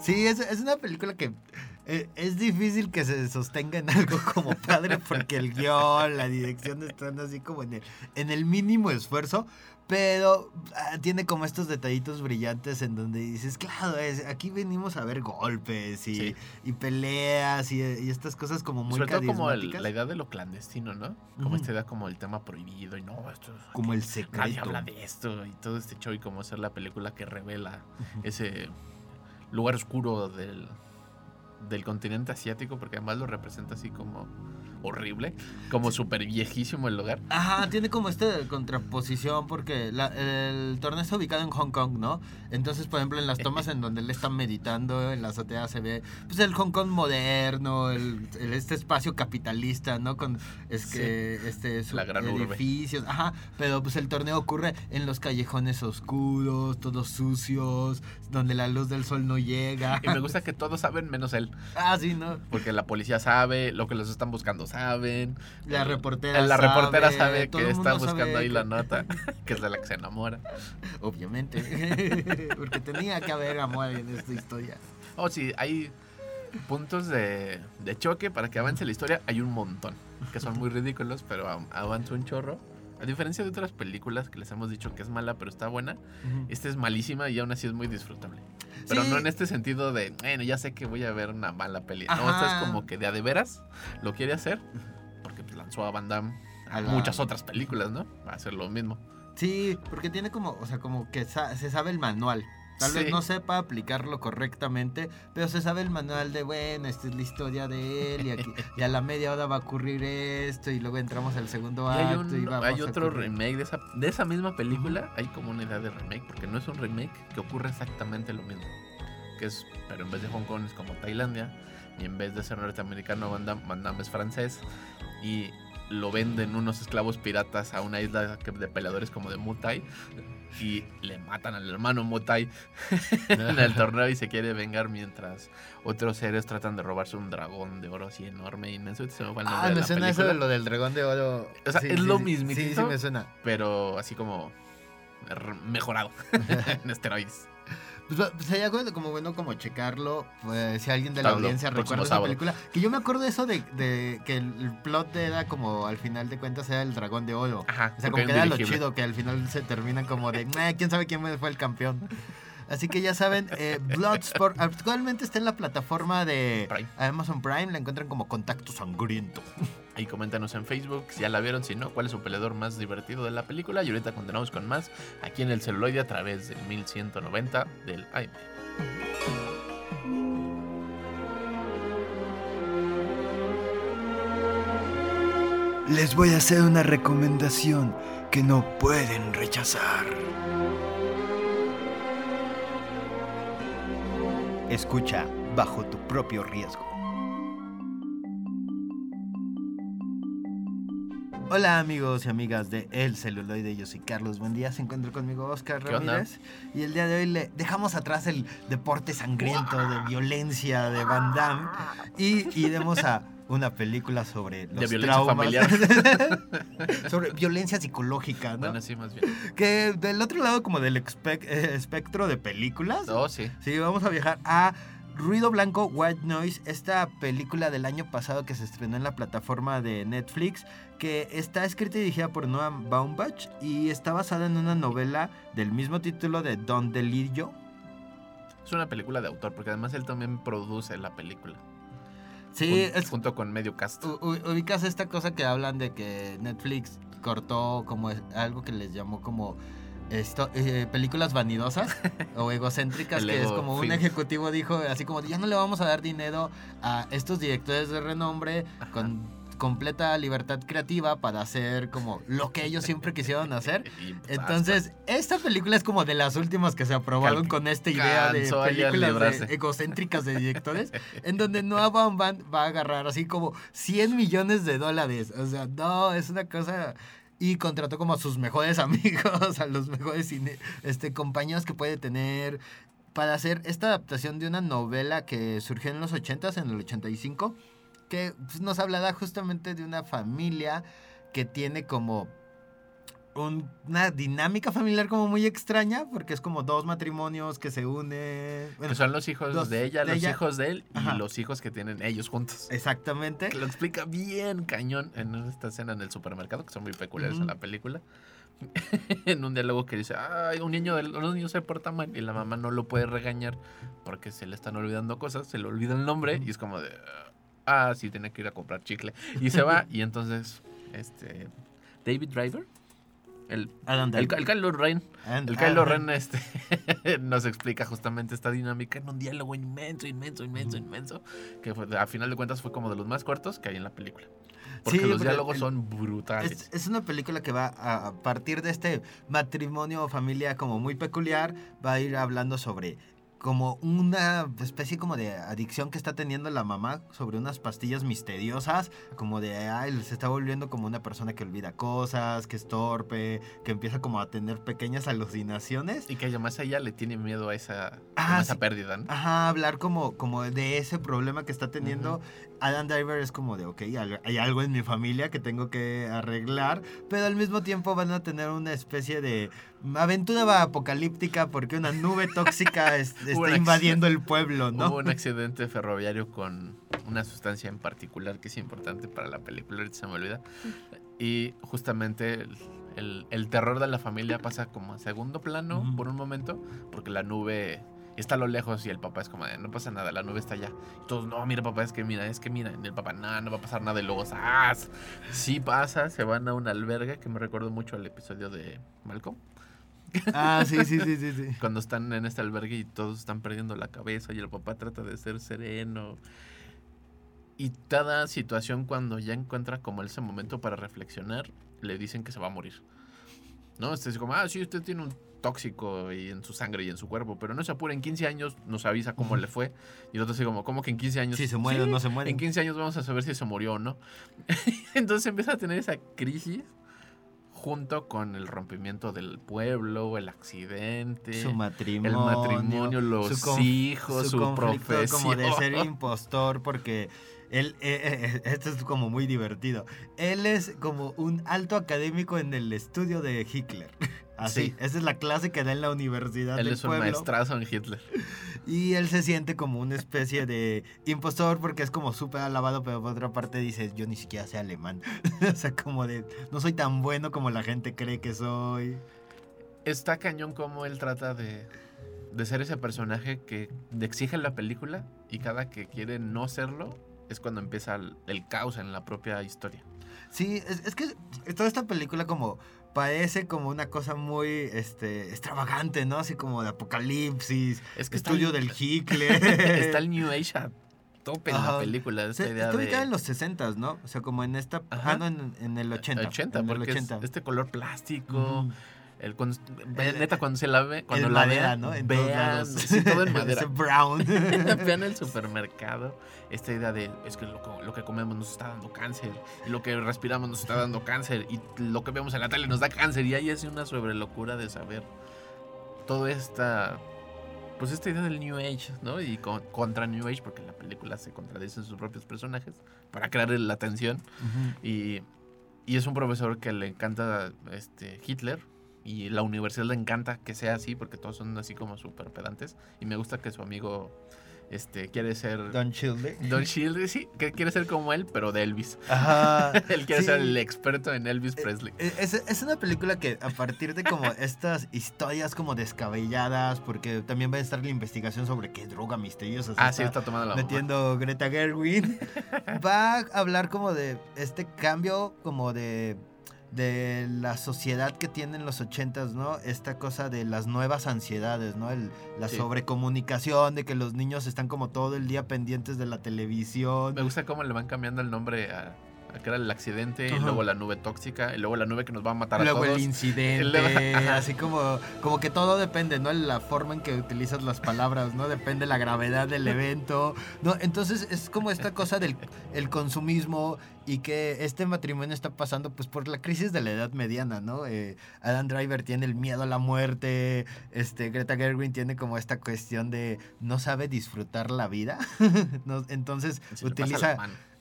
Sí, es, es una película que es difícil que se sostenga en algo como padre porque el guion, la dirección están así como en el, en el mínimo esfuerzo, pero ah, tiene como estos detallitos brillantes en donde dices, claro, es, aquí venimos a ver golpes y, Sí. y peleas y, y estas cosas como muy Sobre todo como el- la idea de lo clandestino, ¿no? Como Ujú. esta idea como el tema prohibido y no, esto es- como el Nadie secreto. habla de esto y todo este show y cómo hacer la película que revela ese lugar oscuro del, del continente asiático, porque además lo representa así como horrible, como súper viejísimo el lugar. Ajá, tiene como esta contraposición porque la- el torneo está ubicado en Hong Kong, ¿no? Entonces, por ejemplo, en las tomas en donde él está meditando, en la azotea se ve pues el Hong Kong moderno, el, el- este espacio capitalista, ¿no? Con es que este su- La gran urbe. edificios, ajá, pero pues el torneo ocurre en los callejones oscuros, todos sucios, donde la luz del sol no llega. Y me gusta que todos saben menos él, Ah, sí, ¿no? porque la policía sabe, lo que los están buscando saben. La reportera La reportera sabe, que está buscando sabe ahí que- la nota, que es de la que se enamora. Obviamente. Porque tenía que haber amor en esta historia. Oh, sí, hay puntos de, de choque para que avance la historia. Hay un montón, que son muy ridículos, pero av- avanza un chorro. A diferencia de otras películas que les hemos dicho que es mala, pero está buena, esta es malísima y aún así es muy disfrutable. Pero Sí. no en este sentido de, bueno, ya sé que voy a ver una mala peli. No, esta es como que de a de veras lo quiere hacer, porque pues, lanzó a Van Damme A a la- muchas otras películas, ¿no? Va a hacer lo mismo. Sí, porque tiene como, o sea, como que sa- se sabe el manual. Tal Sí. vez no sepa aplicarlo correctamente, pero se sabe el manual de, bueno, esta es la historia de él y, aquí, y a la media hora va a ocurrir esto y luego entramos al segundo Y hay, acto y un- vamos hay a otro ocurrir. remake de esa, de esa misma película. Hay como una idea de remake, porque no es un remake que ocurre exactamente lo mismo. Que es, pero en vez de Hong Kong es como Tailandia. Y en vez de ser norteamericano, Van Damme, Van Damme es francés. Y lo venden unos esclavos piratas a una isla de peleadores como de Muay. Y le matan al hermano Muay Thai en el torneo y se quiere vengar mientras otros seres tratan de robarse un dragón de oro así enorme y inmenso. Se me fue el nombre Ah, de me la suena eso de lo del dragón de oro. O sea, es lo mismitito. Sí, sí, me suena. pero así como r- mejorado en esteroides. Pues, pues, sería bueno- como bueno como checarlo, pues, si alguien de la audiencia recuerda esa película. Que yo me acuerdo de eso de, de que el, plot era como al final de cuentas era el dragón de oro. Ajá, O sea, como que era lo chido, que al final se termina como de, "Nah, quién sabe quién fue el campeón. Así que ya saben, eh, Bloodsport actualmente está en la plataforma de Prime. Amazon Prime, la encuentran como Contacto Sangriento. Ahí coméntanos en Facebook si ya la vieron, si no, cuál es su peleador más divertido de la película. Y ahorita continuamos con más aquí en el celuloide a través del 1190 del AM. Les voy a hacer una recomendación que no pueden rechazar. Escucha bajo tu propio riesgo. Hola amigos y amigas de El Celuloide, yo soy Carlos, buen día, se encuentra conmigo Oscar. Ramírez y el día de hoy le dejamos atrás el deporte sangriento de violencia de Van Damme y iremos a una película sobre los De violencia traumas. familiar. sobre violencia psicológica, ¿no? Bueno, sí, más bien. Que del otro lado como del eh, espectro de películas. Oh, sí. Sí, vamos a viajar a Ruido Blanco, White Noise, esta película del año pasado que se estrenó en la plataforma de Netflix, que está escrita y dirigida por Noam Baumbach y está basada en una novela del mismo título de Don DeLillo. Es una película de autor, porque además él también produce la película. Sí, es, junto con medio cast. u- u- ubicas esta cosa que hablan de que Netflix cortó como algo que les llamó como esto, eh, películas vanidosas o egocéntricas, que es como un ejecutivo dijo así como ya no le vamos a dar dinero a estos directores de renombre con completa libertad creativa para hacer como lo que ellos siempre quisieron hacer. Entonces, esta película es como de las últimas que se aprobaron con esta idea de películas de- egocéntricas de directores, en donde Noah Baumbach va a agarrar así como 100 millones de dólares. O sea, no, es una cosa... Y contrató como a sus mejores amigos, a los mejores cine- este, compañeros que puede tener para hacer esta adaptación de una novela que surgió en los 80s, en el 85, que pues, nos hablará justamente de una familia que tiene como un- una dinámica familiar como muy extraña, porque es como dos matrimonios que se unen. Bueno, Que son los hijos de ella, de los ella. hijos de él y Ajá. los hijos que tienen ellos juntos. exactamente. Que lo explica bien cañón en esta escena en el supermercado, que son muy peculiares en la película. en un diálogo que dice, ay, un niño, un niño se porta mal y la mamá no lo puede regañar porque se le están olvidando cosas, se le olvida el nombre y es como de, ah, sí, tiene que ir a comprar chicle. Y se va y entonces, este, David Driver, el, el, Driver. el Kylo Ren, And- el Kylo Ren este, nos explica justamente esta dinámica en un diálogo inmenso, inmenso, inmenso, inmenso, que fue- a final de cuentas fue como de los más cortos que hay en la película. Porque Sí, los porque diálogos el- son brutales. Es, es una película que va a, a partir de este matrimonio o familia como muy peculiar, va a ir hablando sobre como una especie como de adicción que está teniendo la mamá sobre unas pastillas misteriosas, como de, ay, se está volviendo como una persona que olvida cosas, que es torpe, que empieza como a tener pequeñas alucinaciones. Y que además ella le tiene miedo a esa, Ah, a esa sí. pérdida, ¿no? Ajá, hablar como, como de ese problema que está teniendo. Adam Driver es como de, ok, hay algo en mi familia que tengo que arreglar, pero al mismo tiempo van a tener una especie de aventura apocalíptica porque una nube tóxica es- está invadiendo el pueblo, ¿no? Hubo un accidente ferroviario con una sustancia en particular que es importante para la película, ahorita se me olvida. Y justamente el, el- el terror de la familia pasa como a segundo plano por un momento, porque la nube está a lo lejos y el papá es como, de, no pasa nada, la nube está allá. Y todos, no, mira papá, es que mira, es que mira. Y el papá, no, no va a pasar nada. Y luego, ¡zas! Sí pasa, se van a un albergue, que me recuerdo mucho al episodio de Malcolm. Ah, sí, sí, sí, sí, sí. Cuando están en este albergue y todos están perdiendo la cabeza y el papá trata de ser sereno. Y cada situación cuando ya encuentra como ese momento para reflexionar, le dicen que se va a morir. ¿No? Este es como, ah, sí, usted tiene un tóxico y en su sangre y en su cuerpo, pero no se apure, en 15 años nos avisa cómo le fue. Y el otro como, ¿cómo que en 15 años? Si se muere o "Sí, no se muere. En 15 años vamos a saber si se murió o no. Entonces empieza a tener esa crisis junto con el rompimiento del pueblo, el accidente, Su el matrimonio. matrimonio, los su hijos, su, conflicto profesión. como de ser impostor porque él eh, eh, esto es como muy divertido él es como un alto académico en el estudio de Hitler así Sí. esa es la clase que da en la universidad Él del es un pueblo maestrazo en Hitler. y él se siente como una especie de impostor porque es como súper alabado pero por otra parte dice yo ni siquiera sé alemán o sea como de no soy tan bueno como la gente cree que soy Está cañón como él trata de, de ser ese personaje que exige la película y cada que quiere no serlo es cuando empieza el, el caos en la propia historia. Sí, es, es que toda esta película como parece como una cosa muy este extravagante, ¿no? Así como de apocalipsis, Es que está estudio el- del Hitler. Está el New Age a tope en la película. Esta Se- idea está de... ubicada en los 60, ¿no? O sea, como en esta... Ajá. Ah, no, en, en el 80. 80, en el porque es 80. este color plástico. Ujú. El, cuando, El- neta, cuando se la ve, cuando la madera, vean, ¿no? En todos lados. sí, todo en madera. Brown. Vean el supermercado, esta idea de es que lo, que comemos nos está dando cáncer, y lo que respiramos nos está dando cáncer, y lo que vemos en la tele nos da cáncer, y ahí es una sobre locura de saber toda esta pues esta idea del New Age, ¿no? Y contra New Age, porque la película se contradice en sus propios personajes, para crear la atención. y, y, es un profesor que le encanta este, Hitler, y la universidad le encanta que sea así, porque todos son así como súper pedantes. Y me gusta que su amigo este, quiere ser... Don Childe. Don Childe, sí, que quiere ser como él, pero de Elvis. Ajá. él quiere ser el experto en Elvis eh, Presley. Eh, es, es, una película que a partir de como estas historias como descabelladas, porque también va a estar la investigación sobre qué droga misteriosa ah, sí, está tomando la Metiendo Greta Gerwin, va a hablar como de este cambio como de de la sociedad que tienen los ochentas, ¿no? Esta cosa de las nuevas ansiedades, ¿no? El, la sobrecomunicación, de que los niños están como todo el día pendientes de la televisión. Me gusta cómo le van cambiando el nombre a, que era el accidente, y luego la nube tóxica, y luego la nube que nos va a matar a todos. Luego el incidente, así como, como que todo depende, ¿no? La forma en que utilizas las palabras, ¿no? Depende la gravedad del evento, ¿no? Entonces es como esta cosa del el consumismo y que este matrimonio está pasando pues por la crisis de la edad mediana, ¿no? Eh, Adam Driver tiene el miedo a la muerte, este, Greta Gerwin tiene como esta cuestión de no sabe disfrutar la vida, entonces utiliza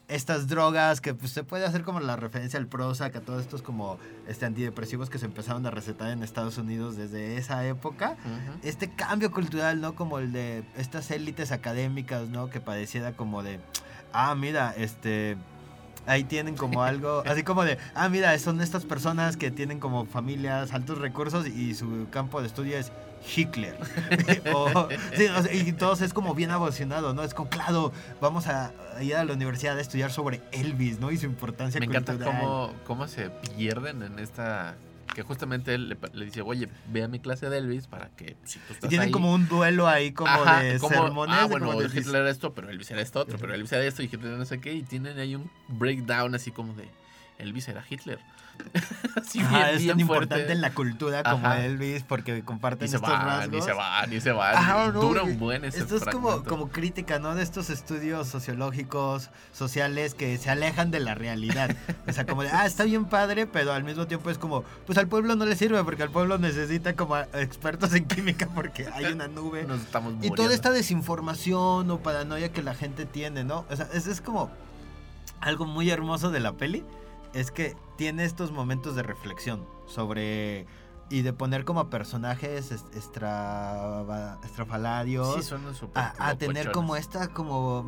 estas drogas que pues, se puede hacer como la referencia al Prozac, a todos estos como este, antidepresivos que se empezaron a recetar en Estados Unidos desde esa época. Este cambio cultural, ¿no? Como el de estas élites académicas, ¿no? Que padeciera como de, ah, mira, este ahí tienen como algo, así como de, ah, mira, son estas personas que tienen como familias, altos recursos y su campo de estudio es Hitler. y todos es como bien evolucionado, ¿no? Es como, claro, vamos a ir a la universidad a estudiar sobre Elvis, ¿no? Y su importancia Me encanta cómo, cómo se pierden en esta que justamente él le, dice, oye, ve a mi clase de Elvis para que si tú estás Tienen como un duelo ahí como de sermones. Ah, bueno, Hitler era esto, pero Elvis era esto otro, pero Elvis era esto y Hitler no sé qué. Y tienen ahí un breakdown así como de, Elvis era Hitler. sí, es tan importante en la cultura como Elvis porque comparten estos rasgos. Ni se van, ni se van. Dura un buen ese Esto es como, como crítica, ¿no? De estos estudios sociológicos, sociales que se alejan de la realidad. o sea, como de, ah, está bien padre, pero al mismo tiempo es como, pues al pueblo no le sirve porque al pueblo necesita como expertos en química porque hay una nube. Nos estamos y toda esta desinformación o paranoia que la gente tiene, ¿no? O sea, eso es como algo muy hermoso de la peli es que tiene estos momentos de reflexión sobre y de poner como personajes estrafalarios sí, a, tener como esta como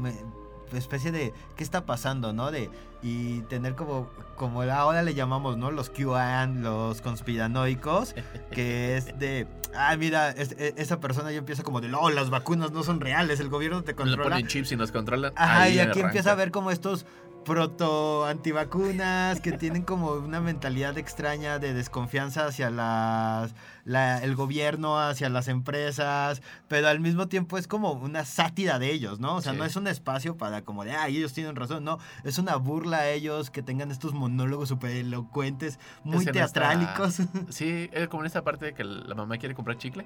especie de qué está pasando, ¿no? De y tener como como ahora le llamamos, ¿no? Los QAnon, los conspiranoicos, que es de ah, mira, e, esa persona ya empieza como de, "Oh, las vacunas no son reales, el gobierno te controla." Le ponen chips y nos controlan. Ajá, y aquí empieza a ver como estos proto antivacunas que tienen como una mentalidad extraña de desconfianza hacia las el gobierno, hacia las empresas, pero al mismo tiempo es como una sátira de ellos, ¿no? O sea, no es un espacio para como de, ah, ellos tienen razón, no, es una burla a ellos que tengan estos monólogos súper elocuentes, muy teatrálicos. sí, es como en esta parte de que la mamá quiere comprar chicle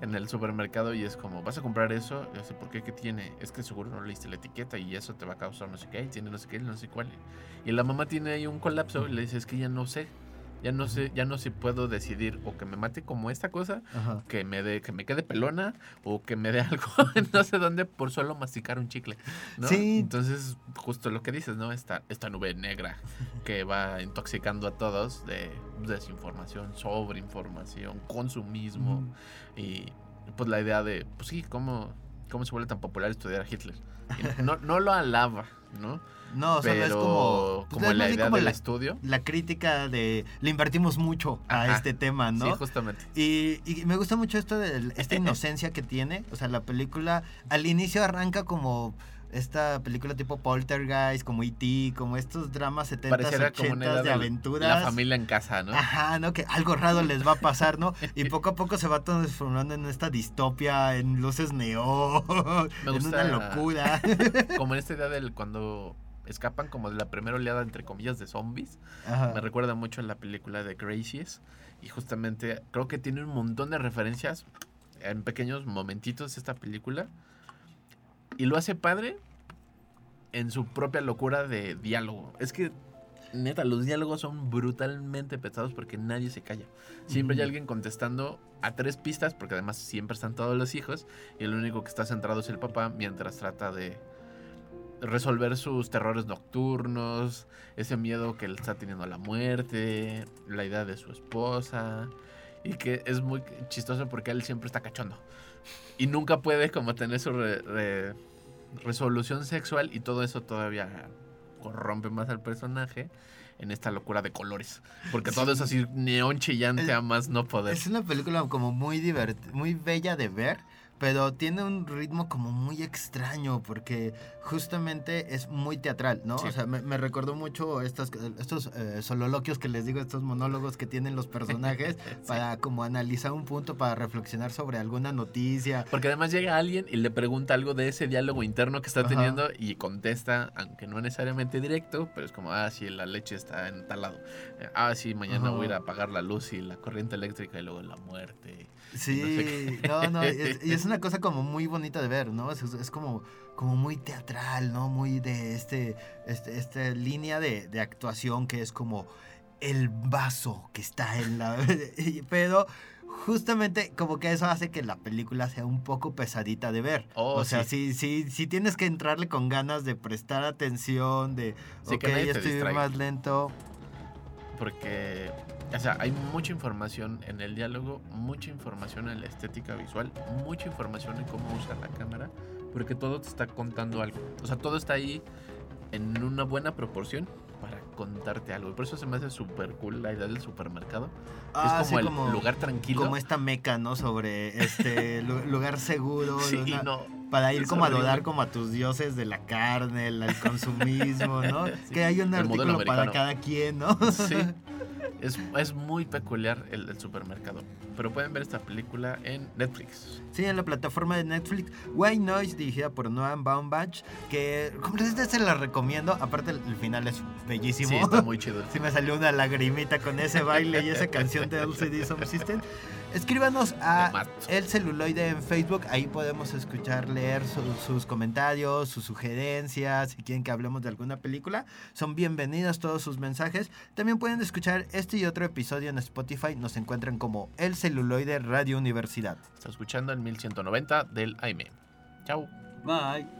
en el supermercado y es como, vas a comprar eso, yo sé por qué, ¿qué tiene? Es que seguro no leíste la etiqueta y eso te va a causar no sé qué, tiene no sé qué, no sé cuál. Y la mamá tiene ahí un colapso y le dice, es que ya no sé. Ya no sé, ya no sé puedo decidir o que me mate como esta cosa, que me dé, que me quede pelona, o que me dé algo, no sé dónde, por solo masticar un chicle. ¿no? Sí. Entonces, justo lo que dices, ¿no? Esta, esta nube negra que va intoxicando a todos de desinformación, sobreinformación, consumismo. Y pues la idea de, pues sí, cómo, cómo se vuelve tan popular estudiar a Hitler. no, no lo alaba, ¿no? No, solo es como, como la idea del estudio. La crítica de le invertimos mucho a este tema, ¿no? Sí, justamente. Y, y, me gusta mucho esto de esta inocencia que tiene. O sea, la película al inicio arranca como esta película tipo Poltergeist, como E.T., como estos dramas 70 80 de aventuras. La familia en casa, ¿no? Ajá, ¿no? Que algo raro les va a pasar, ¿no? Y poco a poco se va transformando en esta distopia, en luces neón, en una locura. Como en esta idea del cuando escapan como de la primera oleada, entre comillas, de zombies. Me recuerda mucho a la película de Gracies. Y justamente creo que tiene un montón de referencias en pequeños momentitos esta película. Y lo hace padre en su propia locura de diálogo. Es que neta, los diálogos son brutalmente pesados porque nadie se calla. Siempre hay alguien contestando a tres pistas, porque además siempre están todos los hijos, y el único que está centrado es el papá mientras trata de resolver sus terrores nocturnos, ese miedo que él está teniendo a la muerte, la idea de su esposa, y que es muy chistoso porque él siempre está cachondo. Y nunca puede como tener su resolución sexual y todo eso todavía corrompe más al personaje en esta locura de colores. Porque todo es así neón chillante a más no poder. Es una película como muy divertida, muy bella de ver pero tiene un ritmo como muy extraño porque justamente es muy teatral, ¿no? O sea, me, recordó mucho estas, estos eh, sololoquios que les digo, estos monólogos que tienen los personajes para como analizar un punto, para reflexionar sobre alguna noticia. Porque además llega alguien y le pregunta algo de ese diálogo interno que está teniendo y contesta, aunque no necesariamente directo, pero es como, ah, sí, la leche está en tal lado. Eh, ah, sí, mañana voy a ir a apagar la luz y la corriente eléctrica y luego la muerte. Sí, no, no, y es, una cosa como muy bonita de ver, ¿no? Es, como, como muy teatral, ¿no? Muy de este, este esta línea de, de, actuación que es como el vaso que está en la... Pero justamente como que eso hace que la película sea un poco pesadita de ver. Oh, o sea, sí. sí, sí, tienes que entrarle con ganas de prestar atención, de, sí, ok, estoy más lento. Porque o sea, hay mucha información en el diálogo, mucha información en la estética visual, mucha información en cómo usar la cámara, porque todo te está contando algo. O sea, todo está ahí en una buena proporción para contarte algo. Por eso se me hace súper cool la idea del supermercado. es ah, como el lugar tranquilo. Como esta meca, ¿no? Sobre este lugar seguro. Sí, no, para ir como a dodar como a tus dioses de la carne, el, consumismo, ¿no? Que hay un artículo para cada quien, ¿no? Sí. Es, muy peculiar el, supermercado. Pero pueden ver esta película en Netflix. Sí, en la plataforma de Netflix. White Noise, dirigida por Noam Baumbach. Que completamente se la recomiendo. Aparte, el, final es bellísimo. Sí, está muy chido. sí, me salió una lagrimita con ese baile y esa canción de LCD Sound System. Escríbanos a El Celuloide en Facebook, ahí podemos escuchar, leer sus comentarios, sus sugerencias, si quieren que hablemos de alguna película, son bienvenidos todos sus mensajes. También pueden escuchar este y otro episodio en Spotify, nos encuentran como El Celuloide Radio Universidad. Está escuchando el 1190 del AM. Chao. Bye.